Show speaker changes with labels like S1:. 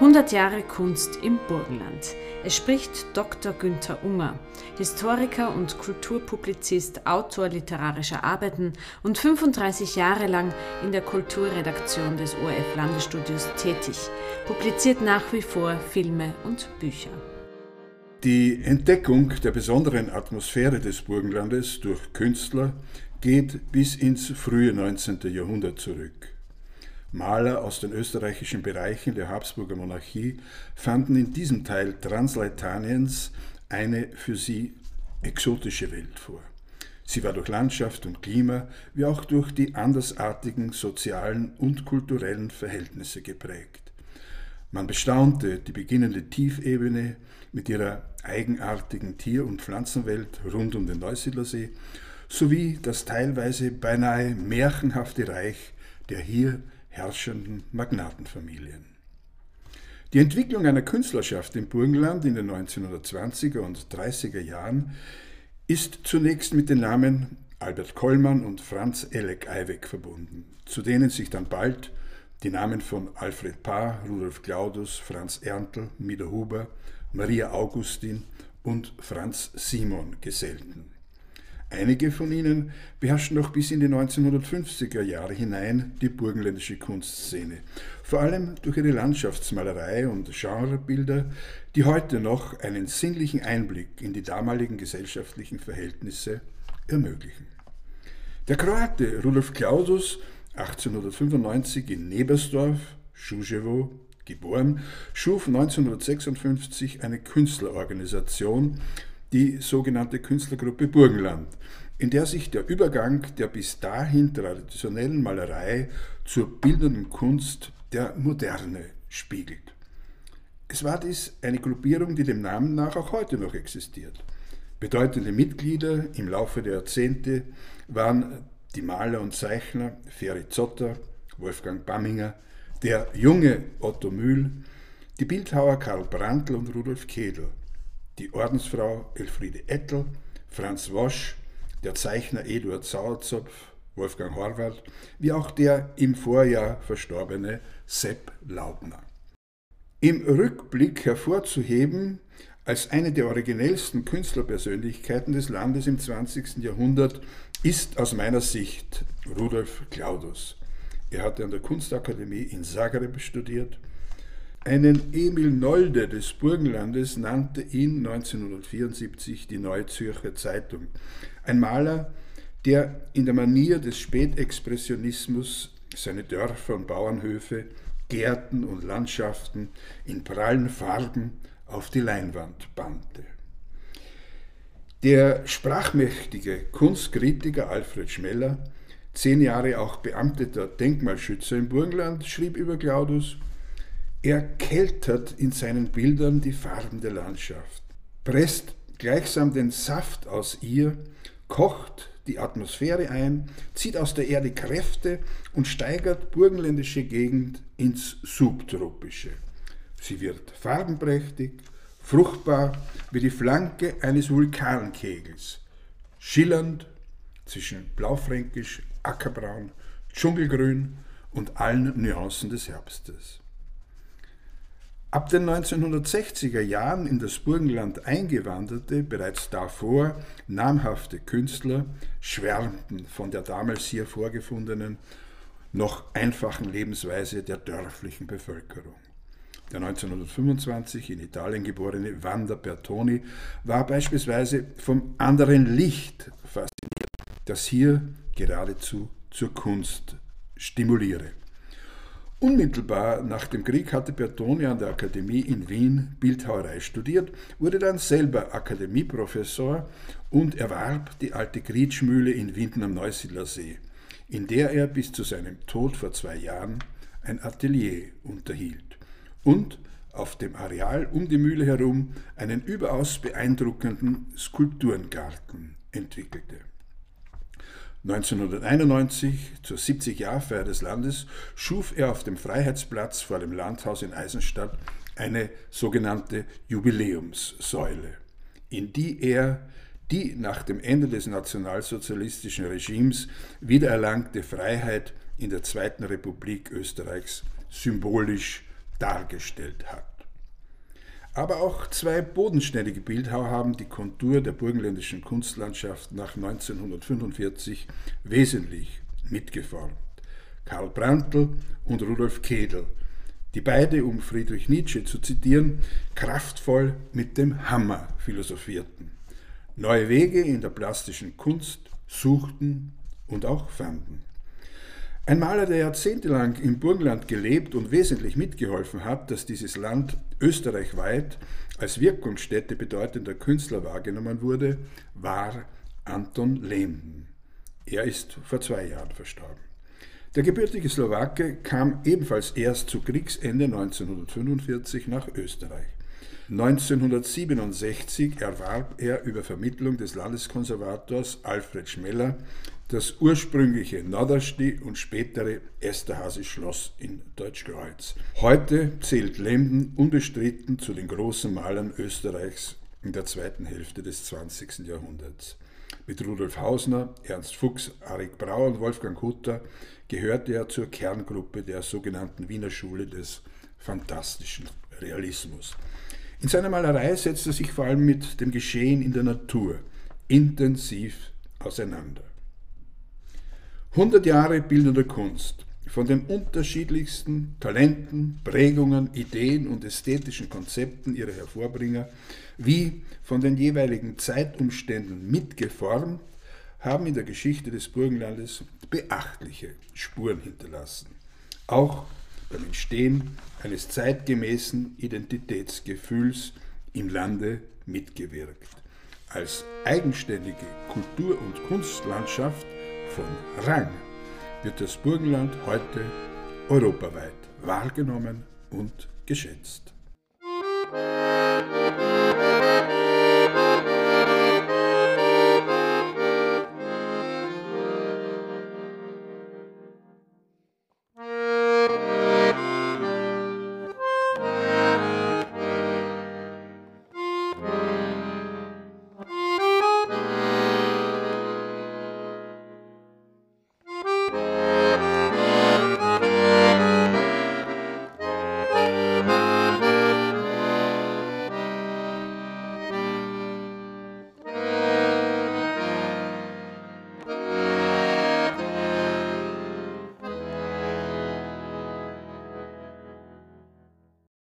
S1: 100 Jahre Kunst im Burgenland. Es spricht Dr. Günther Unger, Historiker und Kulturpublizist, Autor literarischer Arbeiten und 35 Jahre lang in der Kulturredaktion des ORF Landesstudios tätig, publiziert nach wie vor Filme und Bücher.
S2: Die Entdeckung der besonderen Atmosphäre des Burgenlandes durch Künstler geht bis ins frühe 19. Jahrhundert zurück. Maler aus den österreichischen Bereichen der Habsburger Monarchie fanden in diesem Teil Transleitaniens eine für sie exotische Welt vor. Sie war durch Landschaft und Klima wie auch durch die andersartigen sozialen und kulturellen Verhältnisse geprägt. Man bestaunte die beginnende Tiefebene mit ihrer eigenartigen Tier- und Pflanzenwelt rund um den Neusiedlersee sowie das teilweise beinahe märchenhafte Reich der hier herrschenden Magnatenfamilien. Die Entwicklung einer Künstlerschaft im Burgenland in den 1920er und 30er Jahren ist zunächst mit den Namen Albert Kollmann und Franz Elek Eiweg verbunden, zu denen sich dann bald die Namen von Alfred Paar, Rudolf Claudus, Franz Erntl, Mida Huber, Maria Augustin und Franz Simon gesellten. Einige von ihnen beherrschten noch bis in die 1950er Jahre hinein die burgenländische Kunstszene, vor allem durch ihre Landschaftsmalerei und Genrebilder, die heute noch einen sinnlichen Einblick in die damaligen gesellschaftlichen Verhältnisse ermöglichen. Der Kroate Rudolf Claudus, 1895 in Nebersdorf, Schuschewo, geboren, schuf 1956 eine Künstlerorganisation, die sogenannte Künstlergruppe Burgenland, in der sich der Übergang der bis dahin traditionellen Malerei zur bildenden Kunst der Moderne spiegelt. Es war dies eine Gruppierung, die dem Namen nach auch heute noch existiert. Bedeutende Mitglieder im Laufe der Jahrzehnte waren die Maler und Zeichner Feri Zotter, Wolfgang Bamminger, der junge Otto Mühl, die Bildhauer Karl Brandl und Rudolf Kedel, die Ordensfrau Elfriede Ettel, Franz Wosch, der Zeichner Eduard Sauerzopf, Wolfgang Horvath, wie auch der im Vorjahr verstorbene Sepp Laubner. Im Rückblick hervorzuheben als eine der originellsten Künstlerpersönlichkeiten des Landes im 20. Jahrhundert ist aus meiner Sicht Rudolf Claudus. Er hatte an der Kunstakademie in Zagreb studiert, einen Emil Nolde des Burgenlandes nannte ihn 1974 die Neue Zürcher Zeitung. Ein Maler, der in der Manier des Spätexpressionismus seine Dörfer und Bauernhöfe, Gärten und Landschaften in prallen Farben auf die Leinwand bannte. Der sprachmächtige Kunstkritiker Alfred Schmeller, zehn Jahre auch beamteter Denkmalschützer im Burgenland, schrieb über Claudus, er keltert in seinen Bildern die Farben der Landschaft, presst gleichsam den Saft aus ihr, kocht die Atmosphäre ein, zieht aus der Erde Kräfte und steigert burgenländische Gegend ins Subtropische. Sie wird farbenprächtig, fruchtbar wie die Flanke eines Vulkankegels, schillernd zwischen Blaufränkisch, Ackerbraun, Dschungelgrün und allen Nuancen des Herbstes. Ab den 1960er Jahren in das Burgenland eingewanderte, bereits davor namhafte Künstler schwärmten von der damals hier vorgefundenen, noch einfachen Lebensweise der dörflichen Bevölkerung. Der 1925 in Italien geborene Wanda Bertoni war beispielsweise vom anderen Licht fasziniert, das hier geradezu zur Kunst stimuliere. Unmittelbar nach dem Krieg hatte Bertoni an der Akademie in Wien Bildhauerei studiert, wurde dann selber Akademieprofessor und erwarb die alte Grietschmühle in Winden am Neusiedlersee, in der er bis zu seinem Tod vor zwei Jahren ein Atelier unterhielt und auf dem Areal um die Mühle herum einen überaus beeindruckenden Skulpturengarten entwickelte. 1991, zur 70-Jahr-Feier des Landes, schuf er auf dem Freiheitsplatz vor dem Landhaus in Eisenstadt eine sogenannte Jubiläumssäule, in die er die nach dem Ende des nationalsozialistischen Regimes wiedererlangte Freiheit in der Zweiten Republik Österreichs symbolisch dargestellt hat. Aber auch zwei bodenständige Bildhauer haben die Kontur der burgenländischen Kunstlandschaft nach 1945 wesentlich mitgeformt. Karl Brandl und Rudolf Kedel, die beide, um Friedrich Nietzsche zu zitieren, kraftvoll mit dem Hammer philosophierten, neue Wege in der plastischen Kunst suchten und auch fanden. Ein Maler, der jahrzehntelang im Burgenland gelebt und wesentlich mitgeholfen hat, dass dieses Land österreichweit als Wirkungsstätte bedeutender Künstler wahrgenommen wurde, war Anton Lehmden. Er ist vor zwei Jahren verstorben. Der gebürtige Slowake kam ebenfalls erst zu Kriegsende 1945 nach Österreich. 1967 erwarb er über Vermittlung des Landeskonservators Alfred Schmeller das ursprüngliche Nordersti und spätere Esterhazy-Schloss in Deutschkreuz. Heute zählt Lemden unbestritten zu den großen Malern Österreichs in der zweiten Hälfte des 20. Jahrhunderts. Mit Rudolf Hausner, Ernst Fuchs, Arik Brauer und Wolfgang Hutter gehörte er zur Kerngruppe der sogenannten Wiener Schule des fantastischen Realismus. In seiner Malerei setzt er sich vor allem mit dem Geschehen in der Natur intensiv auseinander. 100 Jahre bildender Kunst, von den unterschiedlichsten Talenten, Prägungen, Ideen und ästhetischen Konzepten ihrer Hervorbringer, wie von den jeweiligen Zeitumständen mitgeformt, haben in der Geschichte des Burgenlandes beachtliche Spuren hinterlassen. Auch beim Entstehen eines zeitgemäßen Identitätsgefühls im Lande mitgewirkt. Als eigenständige Kultur- und Kunstlandschaft von Rang wird das Burgenland heute europaweit wahrgenommen und geschätzt.